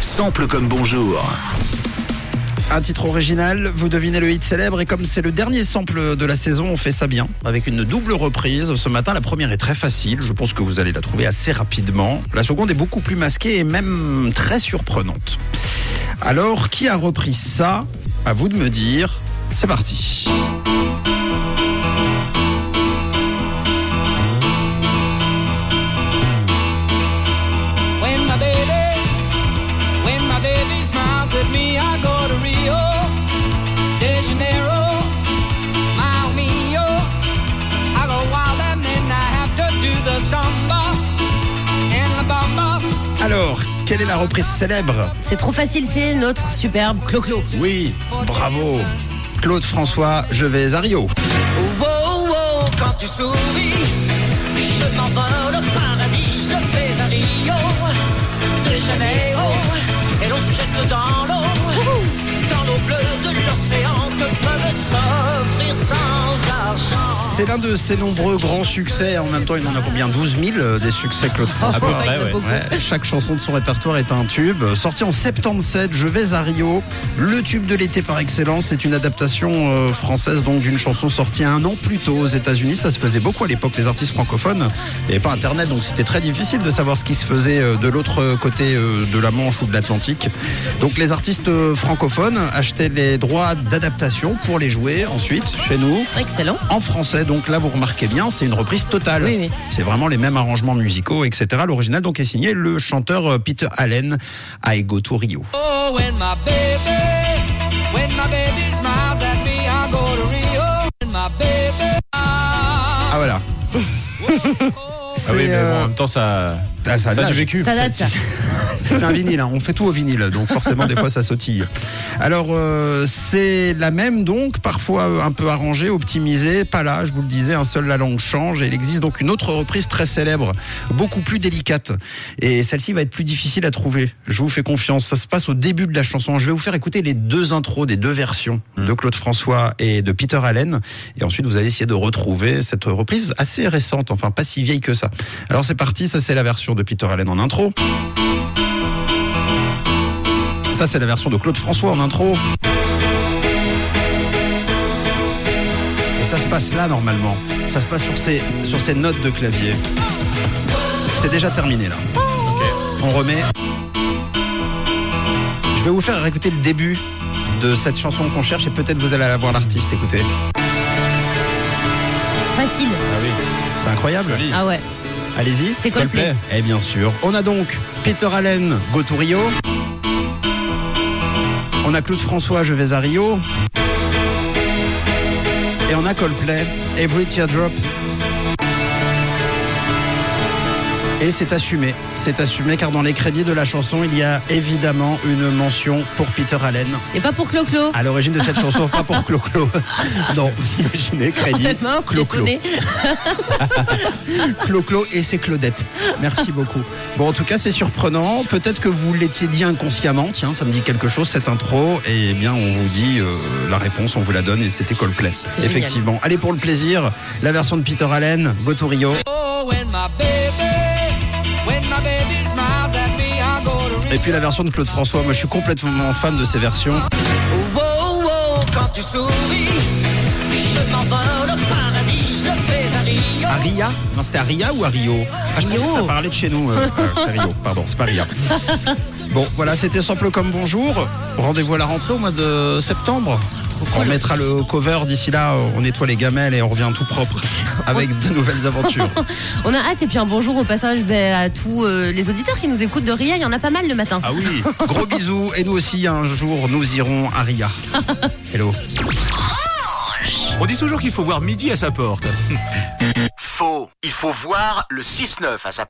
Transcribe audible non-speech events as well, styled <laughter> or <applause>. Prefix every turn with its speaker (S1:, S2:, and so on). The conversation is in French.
S1: Sample comme bonjour.
S2: Un titre original, vous devinez le hit célèbre et comme c'est le dernier sample de la saison, on fait ça bien avec une double reprise. Ce matin, la première est très facile, je pense que vous allez la trouver assez rapidement. La seconde est beaucoup plus masquée et même très surprenante. Alors, qui a repris ça? À vous de me dire. C'est parti. Alors, quelle est la reprise célèbre
S3: C'est trop facile, c'est notre superbe Clo-Clo.
S2: Oui, bravo. Claude François, je vais à Rio.
S4: Oh, oh, oh, quand tu souris, je m'envole au paradis,
S2: C'est l'un de ses nombreux grands succès. En même temps, il en a combien? 12 000 euh, des succès Claude François. Ouais, chaque chanson de son répertoire est un tube. Sorti en 77, Je vais à Rio. Le tube de l'été par excellence. C'est une adaptation euh, française donc d'une chanson sortie un an plus tôt aux États-Unis. Ça se faisait beaucoup à l'époque, les artistes francophones. Il n'y avait pas Internet, donc c'était très difficile de savoir ce qui se faisait euh, de l'autre côté de la Manche ou de l'Atlantique. Donc les artistes francophones achetaient les droits d'adaptation pour les jouer ensuite chez nous
S3: Excellent.
S2: en français. Donc là, vous remarquez bien, c'est une reprise totale.
S3: Oui, oui.
S2: C'est vraiment les mêmes arrangements musicaux, etc. L'original donc est signé le chanteur euh, Peter Allen à Ego to Rio.
S4: Oh, when my baby, when my baby smiles at me, I go to Rio. When my baby,
S2: Ah voilà. <laughs>
S5: Ah oui, mais
S2: euh,
S5: bon, en même temps, ça,
S2: ah, ça a
S5: ça a du vécu.
S3: Ça date, ça. <laughs>
S2: C'est un vinyle, hein. on fait tout au vinyle, donc forcément des fois ça sautille. Alors euh, c'est la même donc, parfois euh, un peu arrangée, optimisée, pas là, je vous le disais, un seul la langue change et il existe donc une autre reprise très célèbre, beaucoup plus délicate. Et celle-ci va être plus difficile à trouver, je vous fais confiance, ça se passe au début de la chanson. Je vais vous faire écouter les deux intros des deux versions de Claude François et de Peter Allen et ensuite vous allez essayer de retrouver cette reprise assez récente, enfin pas si vieille que ça. Alors c'est parti, ça c'est la version de Peter Allen en intro. Ça, c'est la version de Claude François en intro. Et ça se passe là, normalement. Ça se passe sur ces, sur ces notes de clavier. C'est déjà terminé, là. On remet. Je vais vous faire écouter le début de cette chanson qu'on cherche et peut-être vous allez la voir l'artiste. Écoutez.
S3: Facile.
S5: Ah oui,
S2: C'est incroyable.
S5: joli.
S3: Ah ouais.
S2: Allez-y.
S3: C'est Coldplay.
S2: Eh bien sûr. On a donc Peter Allen, Go to Rio. On a Claude François, Je vais à Rio. Et on a Coldplay, Every Teardrop. Et c'est assumé, c'est assumé car dans les crédits de la chanson, il y a évidemment une mention pour Peter Allen.
S3: Et pas pour Clo-Clo.
S2: À l'origine de cette chanson, pas pour Clo-Clo. <laughs> Non, vous imaginez, crédit, Clo-Clo. <laughs> Clo-Clo et c'est Claudette. Merci beaucoup. Bon, en tout cas, c'est surprenant. Peut-être que vous l'étiez dit inconsciemment. Tiens, ça me dit quelque chose, cette intro. Et bien, on vous dit euh, la réponse, on vous la donne et c'était Coldplay. Effectivement. Allez, pour le plaisir, la version de Peter Allen, Go to Rio.
S4: oh,
S2: puis la version de Claude François. Moi, je suis complètement fan de ces versions.
S4: Oh, oh, oh, quand tu souris, je m'envole au paradis, je vais à Rio.
S2: À Ria Non, c'était à Ria ou à Rio Ah, je pensais que ça parlait de chez nous. Euh, euh, c'est Rio, pardon, c'est pas Ria. <laughs> Bon, voilà, c'était Sample comme bonjour. Rendez-vous à la rentrée au mois de septembre. On mettra le cover d'ici là, on nettoie les gamelles et on revient tout propre avec de nouvelles aventures. <laughs>
S3: On a hâte et puis un bonjour au passage ben, à tous euh, les auditeurs qui nous écoutent de Ria. Il y en a pas mal le matin.
S2: Ah oui, gros <laughs> bisous et nous aussi un jour nous irons à Ria. <laughs> Hello.
S1: On dit toujours qu'il faut voir midi à sa porte. Faux. Il faut voir le 6-9 à sa